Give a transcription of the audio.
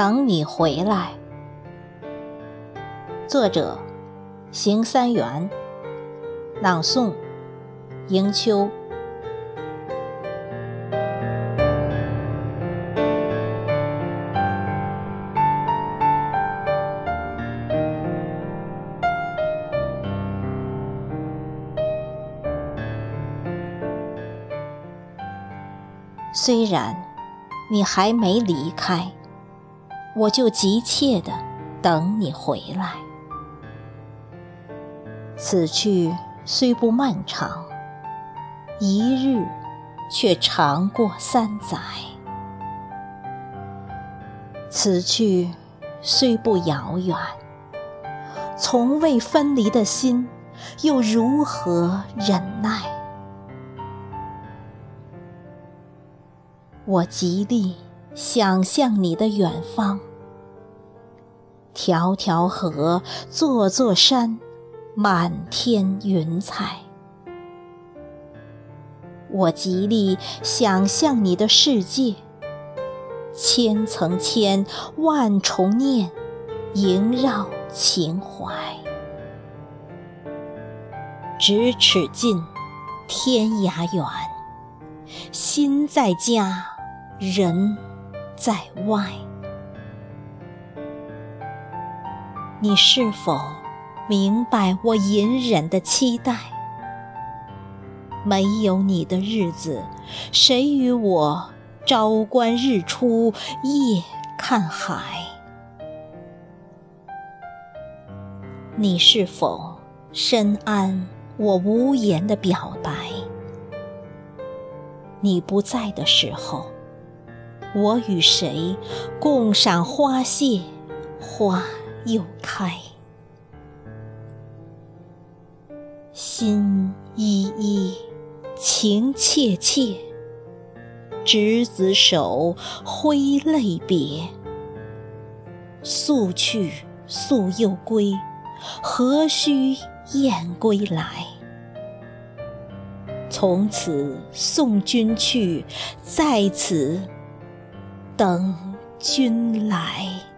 等你回来。作者：邢三元，朗诵：迎秋。虽然你还没离开，我就急切的等你回来。此去虽不漫长，一日却长过三载；此去虽不遥远，从未分离的心又如何忍耐？我极力想象你的远方，条条河，座座山，满天云彩。我极力想象你的世界，千层千，万重念，萦绕情怀。咫尺近，天涯远，心在家。人在外，你是否明白我隐忍的期待？没有你的日子，谁与我朝观日出，夜看海？你是否深谙我无言的表白？你不在的时候。我与谁共赏花谢，花又开？心依依，情切切，执子手，挥泪别。速去速又归，何须雁归来？从此送君去，在此。等君来。